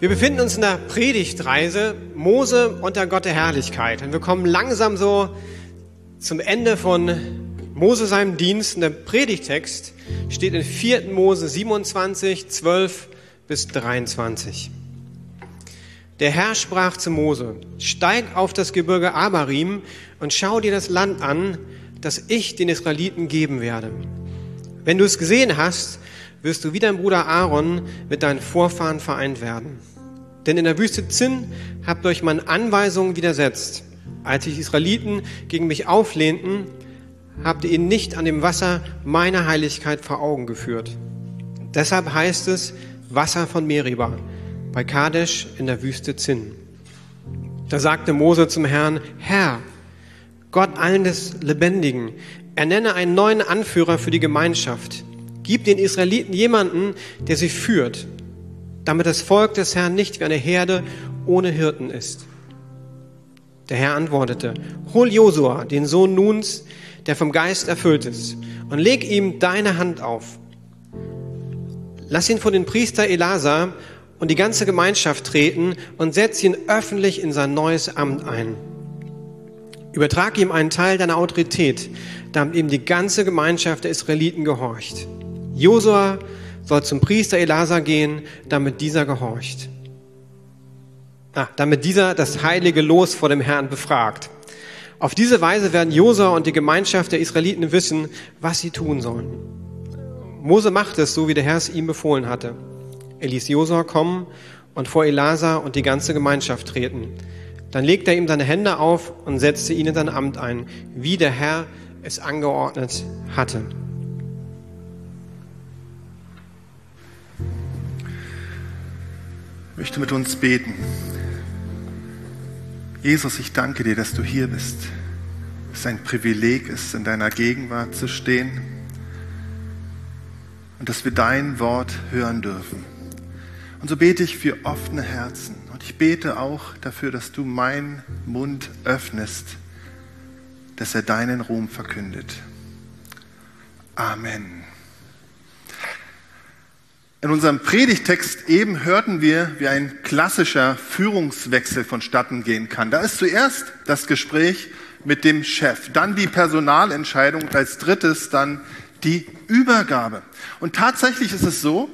Wir befinden uns in der Predigtreise Mose unter Gott der Herrlichkeit. Und wir kommen langsam so zum Ende von Mose seinem Dienst. Und der Predigtext steht in 4. Mose 27, 12 bis 23. Der Herr sprach zu Mose, steig auf das Gebirge Abarim und schau dir das Land an, das ich den Israeliten geben werde. Wenn du es gesehen hast, wirst du wie dein Bruder Aaron mit deinen Vorfahren vereint werden. Denn in der Wüste Zinn habt euch meine Anweisungen widersetzt. Als die Israeliten gegen mich auflehnten, habt ihr ihnen nicht an dem Wasser meiner Heiligkeit vor Augen geführt. Deshalb heißt es Wasser von Meriba bei Kadesh in der Wüste Zinn. Da sagte Mose zum Herrn, Herr, Gott allen des Lebendigen, ernenne einen neuen Anführer für die Gemeinschaft. Gib den Israeliten jemanden, der sie führt, damit das Volk des Herrn nicht wie eine Herde ohne Hirten ist. Der Herr antwortete, hol Josua, den Sohn Nuns, der vom Geist erfüllt ist, und leg ihm deine Hand auf. Lass ihn vor den Priester Elasa und die ganze Gemeinschaft treten und setz ihn öffentlich in sein neues Amt ein. Übertrag ihm einen Teil deiner Autorität, damit ihm die ganze Gemeinschaft der Israeliten gehorcht. Josua soll zum Priester Elasa gehen, damit dieser gehorcht. Ah, damit dieser das heilige Los vor dem Herrn befragt. Auf diese Weise werden Josua und die Gemeinschaft der Israeliten wissen, was sie tun sollen. Mose macht es so, wie der Herr es ihm befohlen hatte. Er ließ Josua kommen und vor Elasa und die ganze Gemeinschaft treten. Dann legte er ihm seine Hände auf und setzte ihn in sein Amt ein, wie der Herr es angeordnet hatte. möchte mit uns beten. Jesus, ich danke dir, dass du hier bist. Es ein Privileg ist, in deiner Gegenwart zu stehen und dass wir dein Wort hören dürfen. Und so bete ich für offene Herzen. Und ich bete auch dafür, dass du meinen Mund öffnest, dass er deinen Ruhm verkündet. Amen. In unserem Predigtext eben hörten wir, wie ein klassischer Führungswechsel vonstatten gehen kann. Da ist zuerst das Gespräch mit dem Chef, dann die Personalentscheidung und als drittes dann die Übergabe. Und tatsächlich ist es so,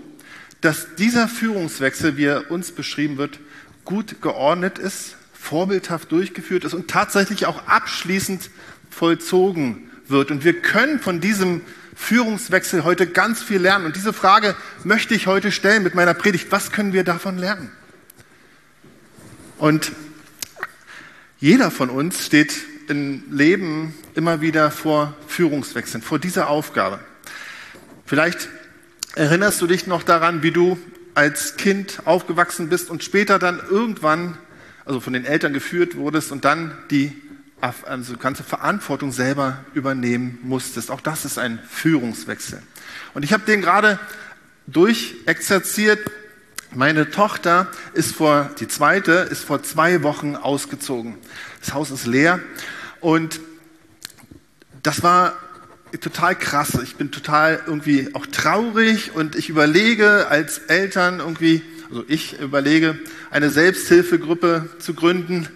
dass dieser Führungswechsel, wie er uns beschrieben wird, gut geordnet ist, vorbildhaft durchgeführt ist und tatsächlich auch abschließend vollzogen wird. Und wir können von diesem Führungswechsel heute ganz viel lernen. Und diese Frage möchte ich heute stellen mit meiner Predigt. Was können wir davon lernen? Und jeder von uns steht im Leben immer wieder vor Führungswechseln, vor dieser Aufgabe. Vielleicht erinnerst du dich noch daran, wie du als Kind aufgewachsen bist und später dann irgendwann, also von den Eltern geführt wurdest und dann die also ganze Verantwortung selber übernehmen musstest. Auch das ist ein Führungswechsel. Und ich habe den gerade durchexerziert. Meine Tochter ist vor, die zweite, ist vor zwei Wochen ausgezogen. Das Haus ist leer und das war total krass. Ich bin total irgendwie auch traurig und ich überlege als Eltern irgendwie, also ich überlege, eine Selbsthilfegruppe zu gründen,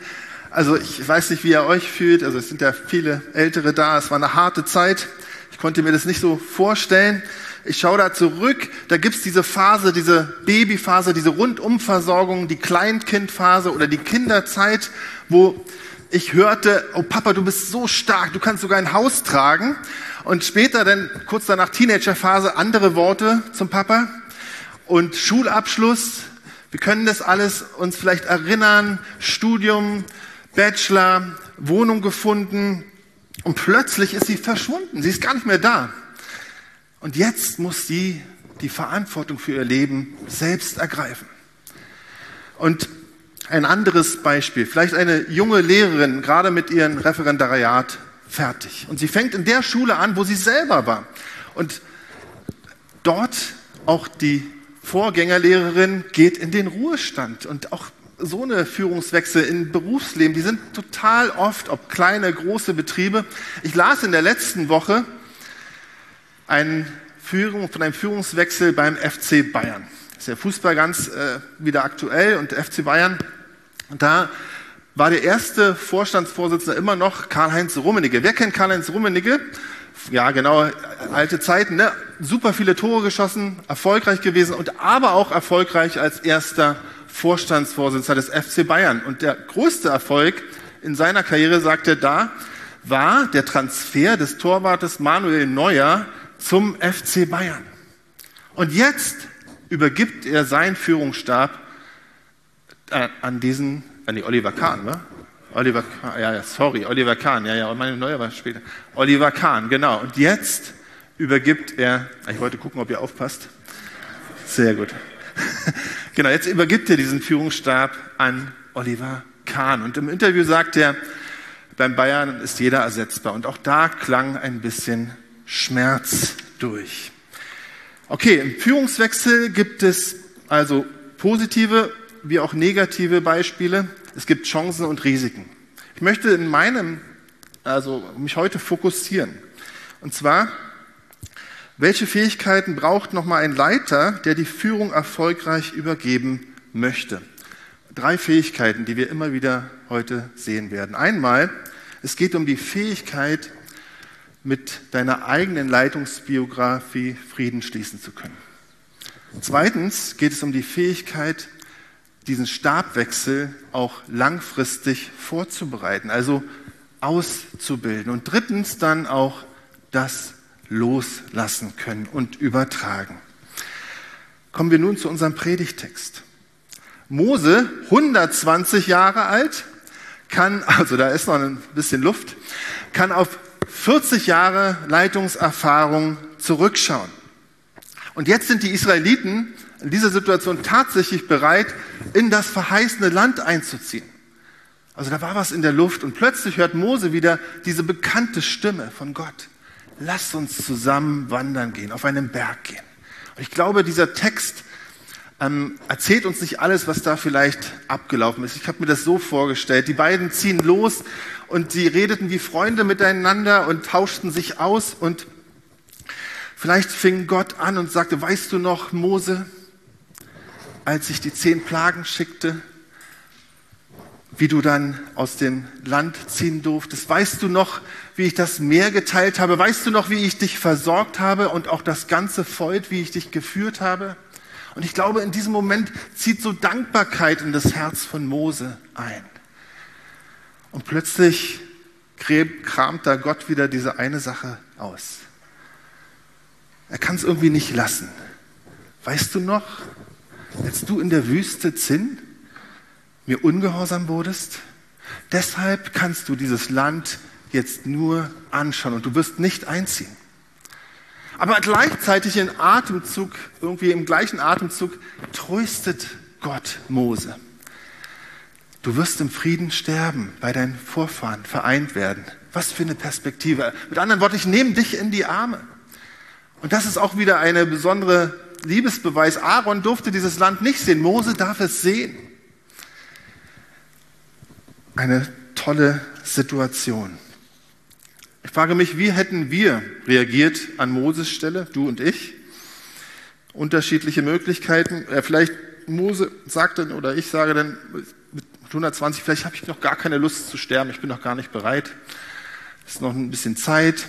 also ich weiß nicht, wie ihr euch fühlt. Also es sind ja viele Ältere da. Es war eine harte Zeit. Ich konnte mir das nicht so vorstellen. Ich schaue da zurück. Da gibt's diese Phase, diese Babyphase, diese Rundumversorgung, die Kleinkindphase oder die Kinderzeit, wo ich hörte, oh Papa, du bist so stark, du kannst sogar ein Haus tragen. Und später dann, kurz danach Teenagerphase, andere Worte zum Papa. Und Schulabschluss, wir können das alles uns vielleicht erinnern, Studium, Bachelor, Wohnung gefunden und plötzlich ist sie verschwunden. Sie ist gar nicht mehr da. Und jetzt muss sie die Verantwortung für ihr Leben selbst ergreifen. Und ein anderes Beispiel, vielleicht eine junge Lehrerin, gerade mit ihrem Referendariat fertig. Und sie fängt in der Schule an, wo sie selber war. Und dort auch die Vorgängerlehrerin geht in den Ruhestand. Und auch so eine Führungswechsel im Berufsleben, die sind total oft, ob kleine, große Betriebe. Ich las in der letzten Woche einen Führung, von einem Führungswechsel beim FC Bayern. Ist der Fußball ganz äh, wieder aktuell und FC Bayern. Und da war der erste Vorstandsvorsitzende immer noch Karl-Heinz Rummenigge. Wer kennt Karl-Heinz Rummenigge? Ja, genau, alte Zeiten, ne? Super viele Tore geschossen, erfolgreich gewesen und aber auch erfolgreich als erster Vorstandsvorsitzender des FC Bayern. Und der größte Erfolg in seiner Karriere, sagt er da, war der Transfer des Torwartes Manuel Neuer zum FC Bayern. Und jetzt übergibt er seinen Führungsstab äh, an diesen, die Oliver Kahn, wa? Oliver Kahn, ja, ja, sorry, Oliver Kahn, ja, ja, meine neue war später. Oliver Kahn, genau. Und jetzt übergibt er, ich wollte gucken, ob ihr aufpasst. Sehr gut. genau, jetzt übergibt er diesen Führungsstab an Oliver Kahn. Und im Interview sagt er, beim Bayern ist jeder ersetzbar. Und auch da klang ein bisschen Schmerz durch. Okay, im Führungswechsel gibt es also positive wie auch negative Beispiele. Es gibt Chancen und Risiken. Ich möchte in meinem, also mich heute fokussieren. Und zwar, welche Fähigkeiten braucht nochmal ein Leiter, der die Führung erfolgreich übergeben möchte? Drei Fähigkeiten, die wir immer wieder heute sehen werden. Einmal, es geht um die Fähigkeit, mit deiner eigenen Leitungsbiografie Frieden schließen zu können. Zweitens geht es um die Fähigkeit, diesen Stabwechsel auch langfristig vorzubereiten, also auszubilden. Und drittens dann auch das loslassen können und übertragen. Kommen wir nun zu unserem Predigtext. Mose, 120 Jahre alt, kann, also da ist noch ein bisschen Luft, kann auf 40 Jahre Leitungserfahrung zurückschauen. Und jetzt sind die Israeliten in dieser Situation tatsächlich bereit, in das verheißene Land einzuziehen. Also da war was in der Luft und plötzlich hört Mose wieder diese bekannte Stimme von Gott. Lass uns zusammen wandern gehen, auf einen Berg gehen. Und ich glaube, dieser Text ähm, erzählt uns nicht alles, was da vielleicht abgelaufen ist. Ich habe mir das so vorgestellt. Die beiden ziehen los und sie redeten wie Freunde miteinander und tauschten sich aus und vielleicht fing Gott an und sagte, weißt du noch, Mose, als ich die zehn Plagen schickte, wie du dann aus dem Land ziehen durftest? Weißt du noch, wie ich das Meer geteilt habe? Weißt du noch, wie ich dich versorgt habe und auch das ganze Volk, wie ich dich geführt habe? Und ich glaube, in diesem Moment zieht so Dankbarkeit in das Herz von Mose ein. Und plötzlich kramt da Gott wieder diese eine Sache aus. Er kann es irgendwie nicht lassen. Weißt du noch, als du in der Wüste Zinn mir ungehorsam wurdest? Deshalb kannst du dieses Land jetzt nur anschauen und du wirst nicht einziehen. Aber gleichzeitig in Atemzug, irgendwie im gleichen Atemzug, tröstet Gott Mose. Du wirst im Frieden sterben, bei deinen Vorfahren vereint werden. Was für eine Perspektive. Mit anderen Worten, ich nehme dich in die Arme. Und das ist auch wieder eine besondere Liebesbeweis. Aaron durfte dieses Land nicht sehen. Mose darf es sehen. Eine tolle Situation. Ich frage mich, wie hätten wir reagiert an Moses Stelle, du und ich? Unterschiedliche Möglichkeiten. Vielleicht Mose sagt dann oder ich sage dann, 120, vielleicht habe ich noch gar keine Lust zu sterben, ich bin noch gar nicht bereit. Es ist noch ein bisschen Zeit.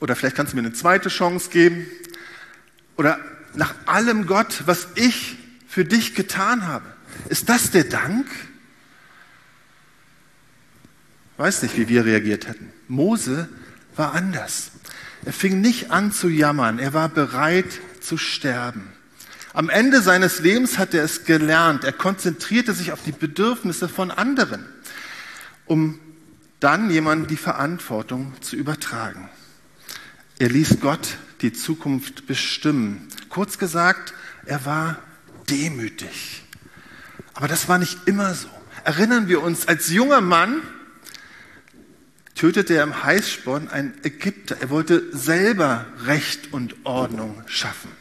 Oder vielleicht kannst du mir eine zweite Chance geben. Oder nach allem Gott, was ich für dich getan habe. Ist das der Dank? Weiß nicht, wie wir reagiert hätten. Mose war anders. Er fing nicht an zu jammern, er war bereit zu sterben. Am Ende seines Lebens hat er es gelernt. Er konzentrierte sich auf die Bedürfnisse von anderen, um dann jemandem die Verantwortung zu übertragen. Er ließ Gott die Zukunft bestimmen. Kurz gesagt, er war demütig. Aber das war nicht immer so. Erinnern wir uns, als junger Mann tötete er im Heißsporn einen Ägypter. Er wollte selber Recht und Ordnung schaffen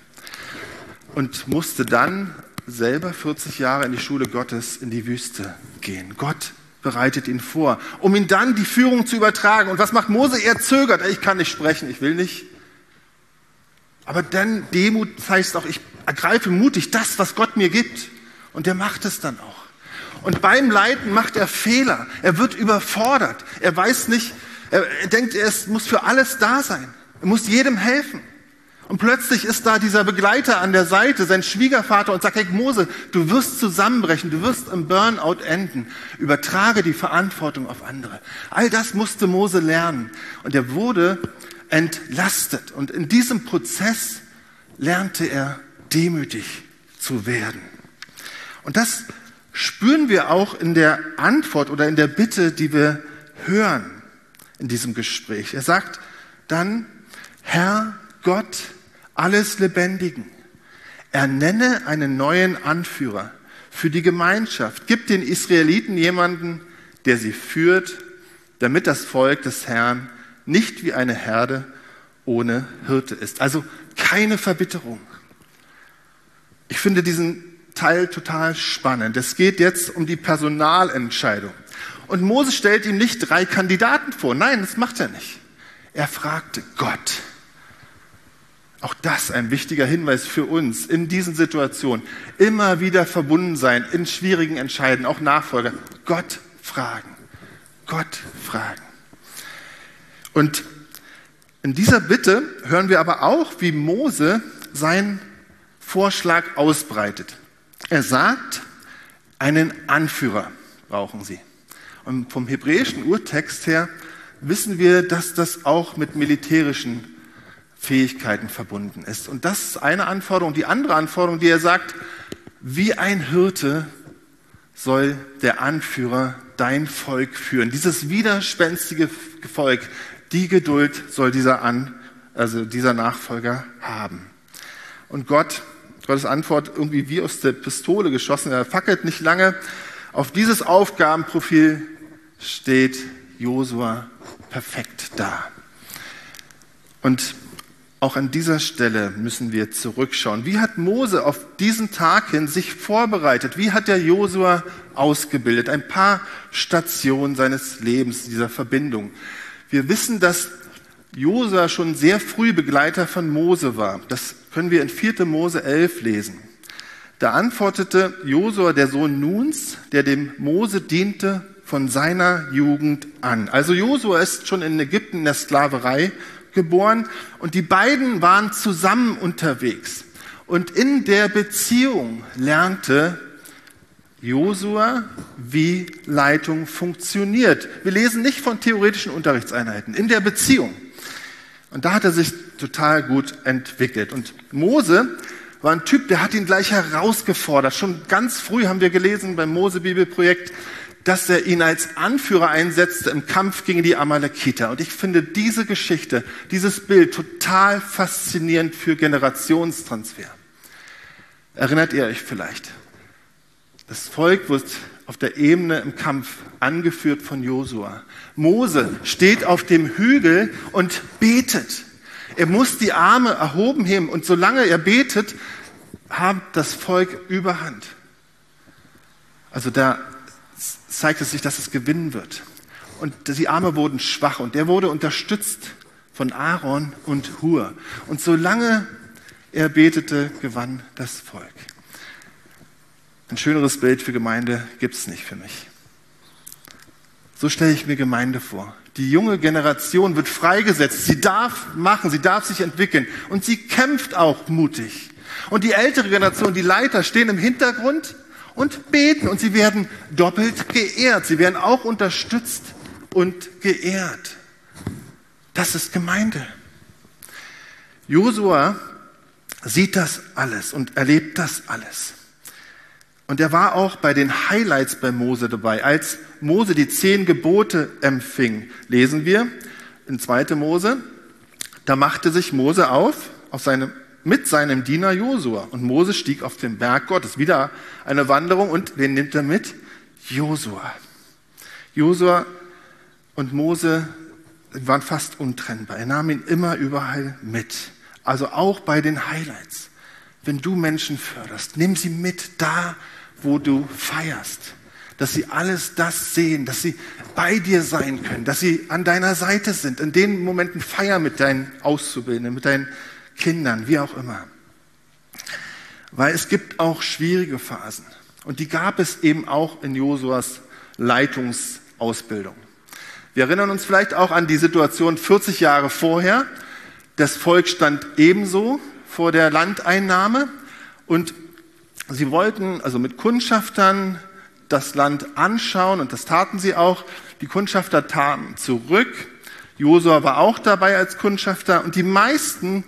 und musste dann selber 40 Jahre in die Schule Gottes in die Wüste gehen. Gott bereitet ihn vor, um ihn dann die Führung zu übertragen. Und was macht Mose? Er zögert. Ich kann nicht sprechen, ich will nicht. Aber dann Demut heißt auch, ich ergreife mutig das, was Gott mir gibt. Und der macht es dann auch. Und beim Leiden macht er Fehler. Er wird überfordert. Er weiß nicht, er denkt, er muss für alles da sein. Er muss jedem helfen. Und plötzlich ist da dieser Begleiter an der Seite, sein Schwiegervater, und sagt, hey Mose, du wirst zusammenbrechen, du wirst im Burnout enden. Übertrage die Verantwortung auf andere. All das musste Mose lernen. Und er wurde entlastet. Und in diesem Prozess lernte er demütig zu werden. Und das spüren wir auch in der Antwort oder in der Bitte, die wir hören in diesem Gespräch. Er sagt dann, Herr Gott alles Lebendigen, ernenne einen neuen Anführer für die Gemeinschaft. Gib den Israeliten jemanden, der sie führt, damit das Volk des Herrn nicht wie eine Herde ohne Hirte ist. Also keine Verbitterung. Ich finde diesen Teil total spannend. Es geht jetzt um die Personalentscheidung. Und Mose stellt ihm nicht drei Kandidaten vor. Nein, das macht er nicht. Er fragte Gott. Auch das ein wichtiger Hinweis für uns in diesen Situationen. Immer wieder verbunden sein in schwierigen Entscheiden, auch Nachfolger. Gott fragen. Gott fragen. Und in dieser Bitte hören wir aber auch, wie Mose seinen Vorschlag ausbreitet. Er sagt, einen Anführer brauchen sie. Und vom hebräischen Urtext her wissen wir, dass das auch mit militärischen Fähigkeiten verbunden ist. Und das ist eine Anforderung. Die andere Anforderung, die er sagt, wie ein Hirte soll der Anführer dein Volk führen. Dieses widerspenstige Volk, die Geduld soll dieser, An, also dieser Nachfolger haben. Und Gott, Gottes Antwort irgendwie wie aus der Pistole geschossen, er fackelt nicht lange. Auf dieses Aufgabenprofil steht Josua perfekt da. Und auch an dieser Stelle müssen wir zurückschauen. Wie hat Mose auf diesen Tag hin sich vorbereitet? Wie hat der Josua ausgebildet? Ein paar Stationen seines Lebens, dieser Verbindung. Wir wissen, dass Josua schon sehr früh Begleiter von Mose war. Das können wir in 4. Mose 11 lesen. Da antwortete Josua, der Sohn Nuns, der dem Mose diente, von seiner Jugend an. Also Josua ist schon in Ägypten in der Sklaverei geboren und die beiden waren zusammen unterwegs. Und in der Beziehung lernte Josua, wie Leitung funktioniert. Wir lesen nicht von theoretischen Unterrichtseinheiten, in der Beziehung. Und da hat er sich total gut entwickelt. Und Mose war ein Typ, der hat ihn gleich herausgefordert. Schon ganz früh haben wir gelesen beim Mose-Bibelprojekt, dass er ihn als Anführer einsetzte im Kampf gegen die Amalekiter. Und ich finde diese Geschichte, dieses Bild total faszinierend für Generationstransfer. Erinnert ihr euch vielleicht? Das Volk wird auf der Ebene im Kampf angeführt von Josua. Mose steht auf dem Hügel und betet. Er muss die Arme erhoben heben und solange er betet, hat das Volk Überhand. Also da zeigt es sich, dass es gewinnen wird. Und die Arme wurden schwach und der wurde unterstützt von Aaron und Hur. Und solange er betete, gewann das Volk. Ein schöneres Bild für Gemeinde gibt es nicht für mich. So stelle ich mir Gemeinde vor. Die junge Generation wird freigesetzt. Sie darf machen, sie darf sich entwickeln. Und sie kämpft auch mutig. Und die ältere Generation, die Leiter, stehen im Hintergrund und beten. Und sie werden doppelt geehrt. Sie werden auch unterstützt und geehrt. Das ist Gemeinde. Josua sieht das alles und erlebt das alles. Und er war auch bei den Highlights bei Mose dabei. Als Mose die zehn Gebote empfing, lesen wir in 2. Mose, da machte sich Mose auf, auf seine, mit seinem Diener Josua. Und Mose stieg auf den Berg Gottes. Wieder eine Wanderung. Und wen nimmt er mit? Josua. Josua und Mose waren fast untrennbar. Er nahm ihn immer überall mit. Also auch bei den Highlights. Wenn du Menschen förderst, nimm sie mit da, wo du feierst. Dass sie alles das sehen, dass sie bei dir sein können, dass sie an deiner Seite sind. In den Momenten feier mit deinen Auszubildenden, mit deinen Kindern, wie auch immer. Weil es gibt auch schwierige Phasen. Und die gab es eben auch in Josuas Leitungsausbildung. Wir erinnern uns vielleicht auch an die Situation 40 Jahre vorher. Das Volk stand ebenso vor der Landeinnahme und sie wollten also mit Kundschaftern das Land anschauen und das taten sie auch. Die Kundschafter taten zurück. Josua war auch dabei als Kundschafter und die meisten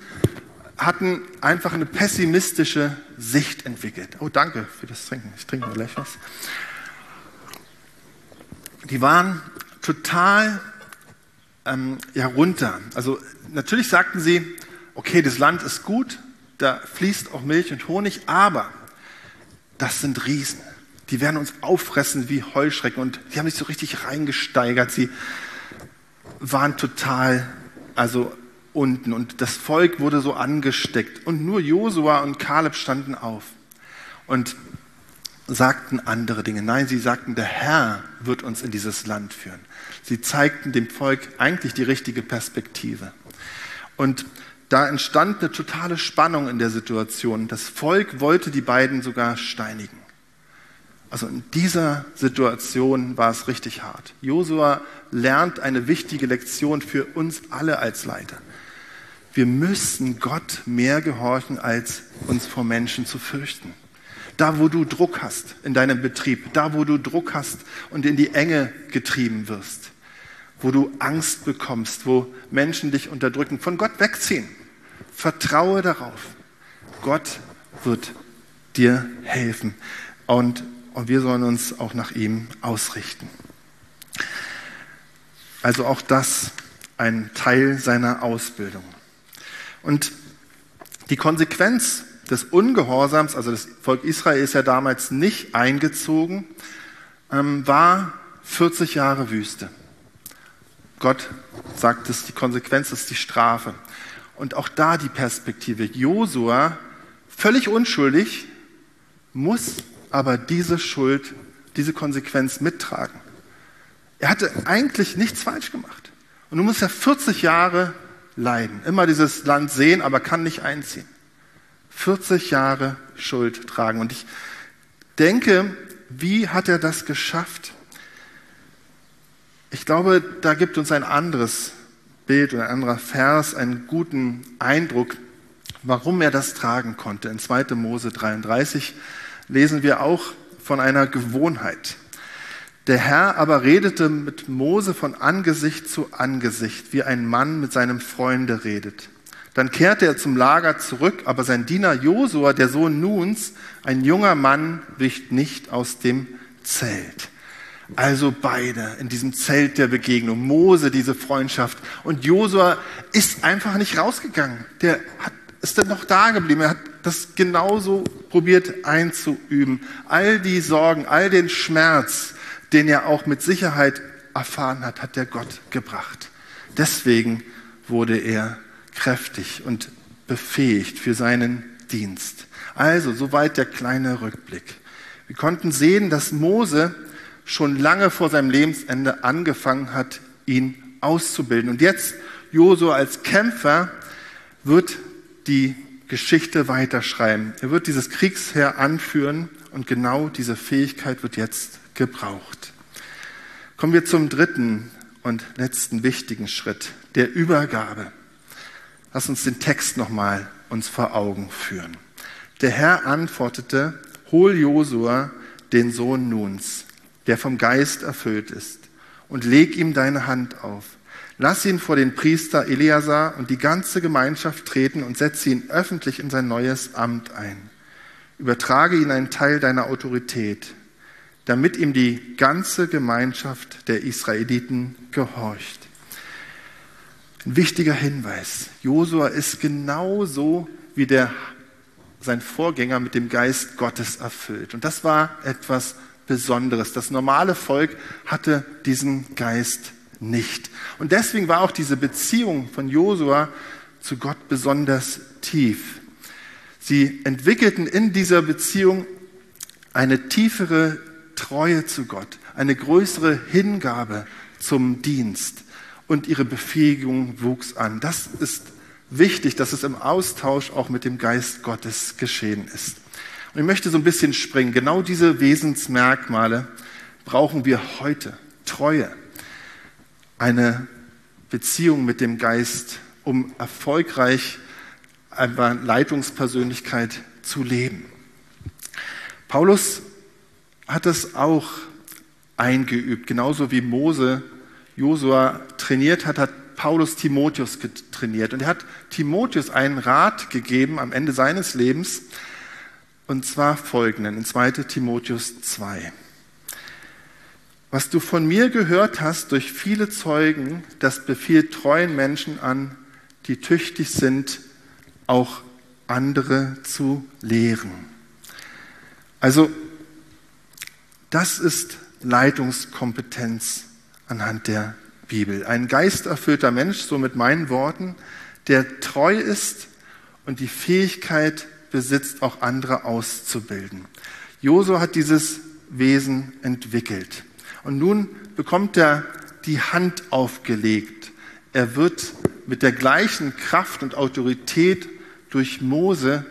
hatten einfach eine pessimistische Sicht entwickelt. Oh, danke für das Trinken. Ich trinke mal gleich was. Die waren total ähm, runter. Also natürlich sagten sie, okay, das Land ist gut, da fließt auch Milch und Honig, aber das sind Riesen. Die werden uns auffressen wie Heuschrecken und die haben sich so richtig reingesteigert. Sie waren total, also unten und das Volk wurde so angesteckt und nur Josua und Kaleb standen auf und sagten andere Dinge. Nein, sie sagten, der Herr wird uns in dieses Land führen. Sie zeigten dem Volk eigentlich die richtige Perspektive. Und da entstand eine totale Spannung in der Situation. Das Volk wollte die beiden sogar steinigen. Also in dieser Situation war es richtig hart. Josua lernt eine wichtige Lektion für uns alle als Leiter. Wir müssen Gott mehr gehorchen, als uns vor Menschen zu fürchten. Da, wo du Druck hast in deinem Betrieb, da, wo du Druck hast und in die Enge getrieben wirst, wo du Angst bekommst, wo Menschen dich unterdrücken, von Gott wegziehen. Vertraue darauf. Gott wird dir helfen. Und, und wir sollen uns auch nach ihm ausrichten. Also auch das ein Teil seiner Ausbildung. Und die Konsequenz des Ungehorsams, also das Volk Israel ist ja damals nicht eingezogen, ähm, war 40 Jahre Wüste. Gott sagt es, die Konsequenz ist die Strafe. Und auch da die Perspektive. Josua, völlig unschuldig, muss aber diese Schuld, diese Konsequenz mittragen. Er hatte eigentlich nichts falsch gemacht. Und du musst ja 40 Jahre leiden. Immer dieses Land sehen, aber kann nicht einziehen. 40 Jahre Schuld tragen. Und ich denke, wie hat er das geschafft? Ich glaube, da gibt uns ein anderes Bild oder ein anderer Vers einen guten Eindruck, warum er das tragen konnte. In 2. Mose 33 lesen wir auch von einer Gewohnheit. Der Herr aber redete mit Mose von Angesicht zu Angesicht, wie ein Mann mit seinem Freunde redet. Dann kehrte er zum Lager zurück, aber sein Diener Josua, der Sohn Nuns, ein junger Mann, wich nicht aus dem Zelt. Also beide in diesem Zelt der Begegnung. Mose, diese Freundschaft. Und Josua ist einfach nicht rausgegangen. Der hat, ist dann noch da geblieben. Er hat das genauso probiert einzuüben. All die Sorgen, all den Schmerz, den er auch mit Sicherheit erfahren hat, hat der Gott gebracht. Deswegen wurde er kräftig und befähigt für seinen Dienst. Also, soweit der kleine Rückblick. Wir konnten sehen, dass Mose schon lange vor seinem Lebensende angefangen hat, ihn auszubilden. Und jetzt, Josua als Kämpfer, wird die Geschichte weiterschreiben. Er wird dieses Kriegsheer anführen und genau diese Fähigkeit wird jetzt gebraucht. Kommen wir zum dritten und letzten wichtigen Schritt, der Übergabe. Lass uns den Text nochmal uns vor Augen führen. Der Herr antwortete, hol Josua, den Sohn Nuns, der vom Geist erfüllt ist, und leg ihm deine Hand auf. Lass ihn vor den Priester Eleazar und die ganze Gemeinschaft treten und setze ihn öffentlich in sein neues Amt ein. Übertrage ihn einen Teil deiner Autorität damit ihm die ganze Gemeinschaft der Israeliten gehorcht. Ein wichtiger Hinweis. Josua ist genauso wie der, sein Vorgänger mit dem Geist Gottes erfüllt. Und das war etwas Besonderes. Das normale Volk hatte diesen Geist nicht. Und deswegen war auch diese Beziehung von Josua zu Gott besonders tief. Sie entwickelten in dieser Beziehung eine tiefere Treue zu Gott, eine größere Hingabe zum Dienst und ihre Befähigung wuchs an. Das ist wichtig, dass es im Austausch auch mit dem Geist Gottes geschehen ist. Und ich möchte so ein bisschen springen. Genau diese Wesensmerkmale brauchen wir heute. Treue, eine Beziehung mit dem Geist, um erfolgreich eine Leitungspersönlichkeit zu leben. Paulus hat es auch eingeübt, genauso wie Mose Josua trainiert hat, hat Paulus Timotheus trainiert. Und er hat Timotheus einen Rat gegeben am Ende seines Lebens, und zwar folgenden, in 2 Timotheus 2. Was du von mir gehört hast durch viele Zeugen, das befiehlt treuen Menschen an, die tüchtig sind, auch andere zu lehren. Also, das ist Leitungskompetenz anhand der Bibel. Ein geisterfüllter Mensch, so mit meinen Worten, der treu ist und die Fähigkeit besitzt, auch andere auszubilden. Josu hat dieses Wesen entwickelt. Und nun bekommt er die Hand aufgelegt. Er wird mit der gleichen Kraft und Autorität durch Mose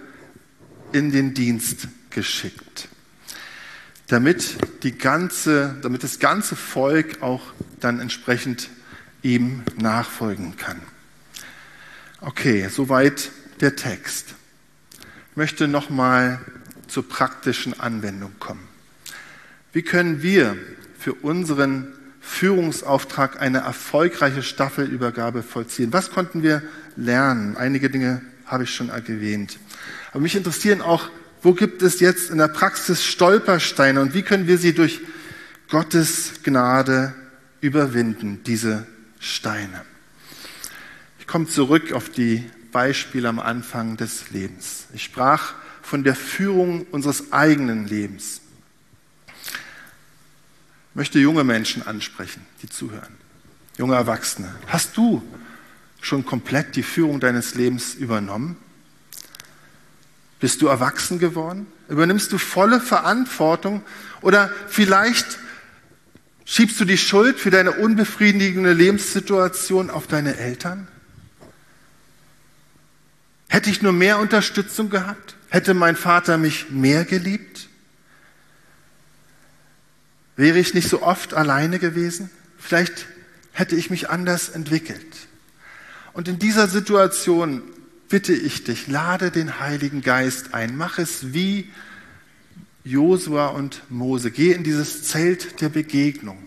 in den Dienst geschickt, damit, die ganze, damit das ganze Volk auch dann entsprechend ihm nachfolgen kann. Okay, soweit der Text. Ich möchte nochmal zur praktischen Anwendung kommen. Wie können wir für unseren Führungsauftrag eine erfolgreiche Staffelübergabe vollziehen? Was konnten wir lernen? Einige Dinge habe ich schon erwähnt. Aber mich interessieren auch, wo gibt es jetzt in der Praxis Stolpersteine und wie können wir sie durch Gottes Gnade überwinden, diese Steine? Ich komme zurück auf die Beispiele am Anfang des Lebens. Ich sprach von der Führung unseres eigenen Lebens. Ich möchte junge Menschen ansprechen, die zuhören. Junge Erwachsene. Hast du schon komplett die Führung deines Lebens übernommen? Bist du erwachsen geworden? Übernimmst du volle Verantwortung? Oder vielleicht schiebst du die Schuld für deine unbefriedigende Lebenssituation auf deine Eltern? Hätte ich nur mehr Unterstützung gehabt? Hätte mein Vater mich mehr geliebt? Wäre ich nicht so oft alleine gewesen? Vielleicht hätte ich mich anders entwickelt. Und in dieser Situation bitte ich dich, lade den Heiligen Geist ein. Mach es wie Josua und Mose. Geh in dieses Zelt der Begegnung.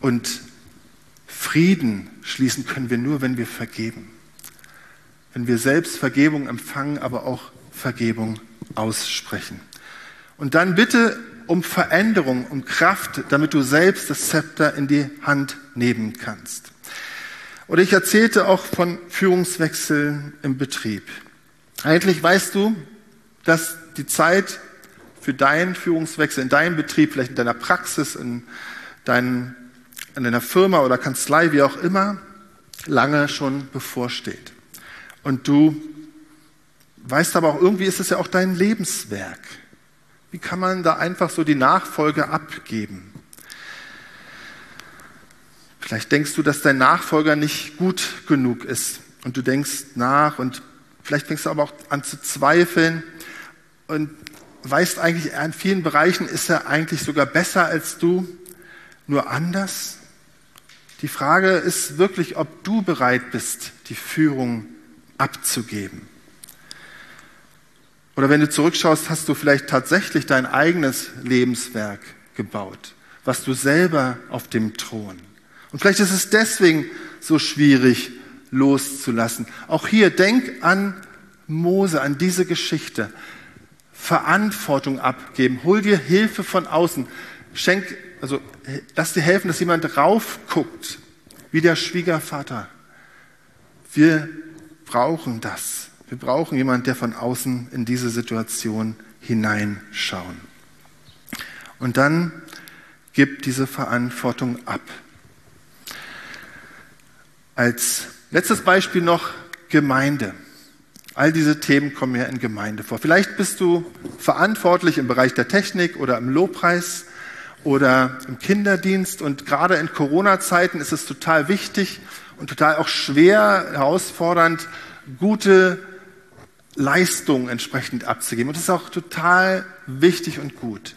Und Frieden schließen können wir nur, wenn wir vergeben. Wenn wir selbst Vergebung empfangen, aber auch Vergebung aussprechen. Und dann bitte um Veränderung, um Kraft, damit du selbst das Zepter in die Hand nehmen kannst. Oder ich erzählte auch von Führungswechseln im Betrieb. Eigentlich weißt du, dass die Zeit für deinen Führungswechsel in deinem Betrieb, vielleicht in deiner Praxis, in, dein, in deiner Firma oder Kanzlei, wie auch immer, lange schon bevorsteht. Und du weißt aber auch, irgendwie ist es ja auch dein Lebenswerk. Wie kann man da einfach so die Nachfolge abgeben? Vielleicht denkst du, dass dein Nachfolger nicht gut genug ist und du denkst nach und vielleicht fängst du aber auch an zu zweifeln und weißt eigentlich, in vielen Bereichen ist er eigentlich sogar besser als du, nur anders. Die Frage ist wirklich, ob du bereit bist, die Führung abzugeben. Oder wenn du zurückschaust, hast du vielleicht tatsächlich dein eigenes Lebenswerk gebaut, was du selber auf dem Thron. Und vielleicht ist es deswegen so schwierig loszulassen. Auch hier denk an Mose, an diese Geschichte. Verantwortung abgeben. Hol dir Hilfe von außen. Schenk, also lass dir helfen, dass jemand raufguckt, wie der Schwiegervater. Wir brauchen das. Wir brauchen jemand, der von außen in diese Situation hineinschauen. Und dann gibt diese Verantwortung ab. Als letztes Beispiel noch Gemeinde. All diese Themen kommen ja in Gemeinde vor. Vielleicht bist du verantwortlich im Bereich der Technik oder im Lobpreis oder im Kinderdienst. Und gerade in Corona-Zeiten ist es total wichtig und total auch schwer, herausfordernd, gute Leistungen entsprechend abzugeben. Und das ist auch total wichtig und gut.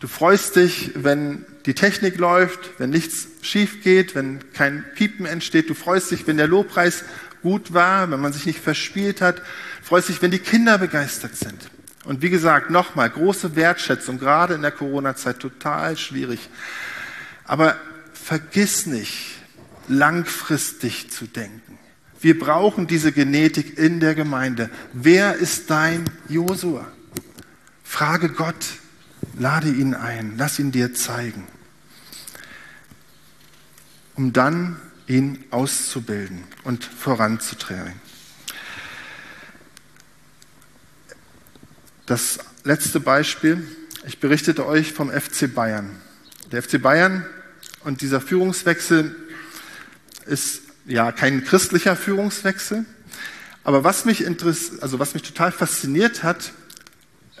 Du freust dich, wenn die Technik läuft, wenn nichts schief geht, wenn kein Piepen entsteht. Du freust dich, wenn der Lobpreis gut war, wenn man sich nicht verspielt hat. Du freust dich, wenn die Kinder begeistert sind. Und wie gesagt, nochmal, große Wertschätzung, gerade in der Corona-Zeit total schwierig. Aber vergiss nicht, langfristig zu denken. Wir brauchen diese Genetik in der Gemeinde. Wer ist dein Josua? Frage Gott, lade ihn ein, lass ihn dir zeigen, um dann ihn auszubilden und voranzuträgen. Das letzte Beispiel, ich berichtete euch vom FC Bayern. Der FC Bayern und dieser Führungswechsel ist ja kein christlicher Führungswechsel. Aber was mich, also was mich total fasziniert hat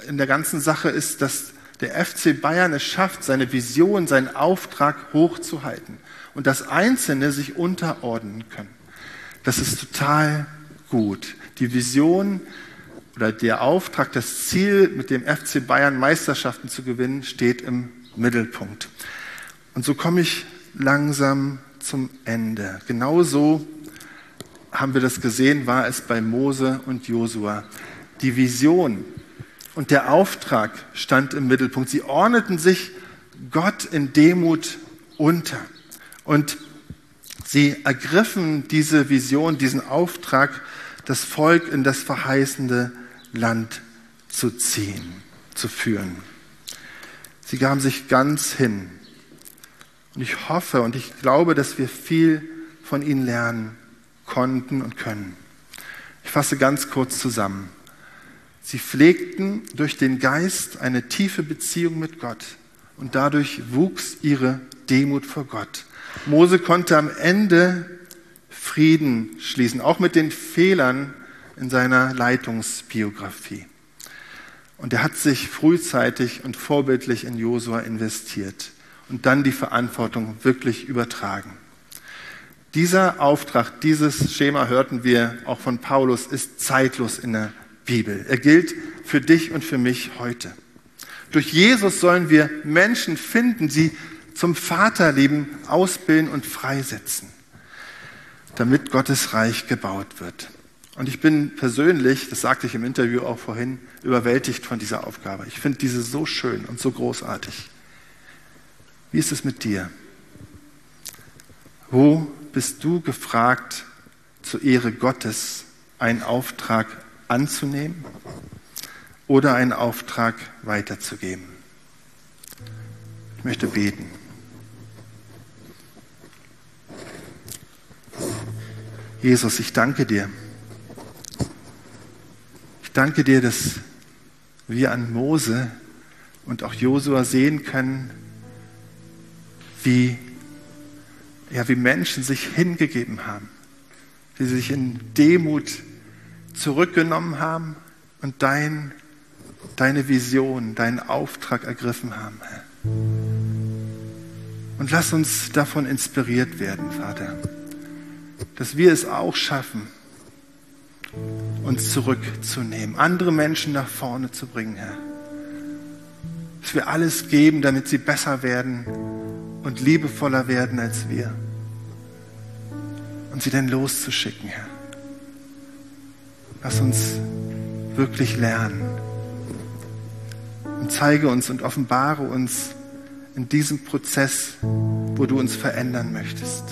in der ganzen Sache ist, dass der FC Bayern es schafft, seine Vision, seinen Auftrag hochzuhalten und dass Einzelne sich unterordnen können. Das ist total gut. Die Vision oder der Auftrag, das Ziel, mit dem FC Bayern Meisterschaften zu gewinnen, steht im Mittelpunkt. Und so komme ich langsam zum Ende. Genauso haben wir das gesehen, war es bei Mose und Josua. Die Vision und der Auftrag stand im Mittelpunkt. Sie ordneten sich Gott in Demut unter. Und sie ergriffen diese Vision, diesen Auftrag, das Volk in das verheißende Land zu ziehen, zu führen. Sie gaben sich ganz hin. Und ich hoffe und ich glaube, dass wir viel von ihnen lernen konnten und können. Ich fasse ganz kurz zusammen. Sie pflegten durch den Geist eine tiefe Beziehung mit Gott und dadurch wuchs ihre Demut vor Gott. Mose konnte am Ende Frieden schließen, auch mit den Fehlern in seiner Leitungsbiografie. Und er hat sich frühzeitig und vorbildlich in Josua investiert und dann die Verantwortung wirklich übertragen. Dieser Auftrag, dieses Schema hörten wir auch von Paulus, ist zeitlos in der Bibel. Er gilt für dich und für mich heute. Durch Jesus sollen wir Menschen finden, sie zum Vaterleben ausbilden und freisetzen, damit Gottes Reich gebaut wird. Und ich bin persönlich, das sagte ich im Interview auch vorhin, überwältigt von dieser Aufgabe. Ich finde diese so schön und so großartig. Wie ist es mit dir? Wo bist du gefragt, zur Ehre Gottes einen Auftrag anzunehmen oder einen Auftrag weiterzugeben? Ich möchte beten. Jesus, ich danke dir. Ich danke dir, dass wir an Mose und auch Josua sehen können, wie, ja, wie Menschen sich hingegeben haben, wie sie sich in Demut zurückgenommen haben und dein, deine Vision, deinen Auftrag ergriffen haben. Herr. Und lass uns davon inspiriert werden, Vater, dass wir es auch schaffen, uns zurückzunehmen, andere Menschen nach vorne zu bringen, Herr. Dass wir alles geben, damit sie besser werden und liebevoller werden als wir. Und sie dann loszuschicken, Herr. Lass uns wirklich lernen. Und zeige uns und offenbare uns in diesem Prozess, wo du uns verändern möchtest.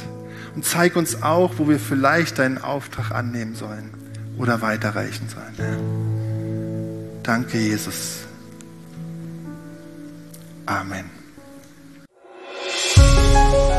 Und zeige uns auch, wo wir vielleicht deinen Auftrag annehmen sollen oder weiterreichen sollen. Herr. Danke, Jesus. Amen. Thank you.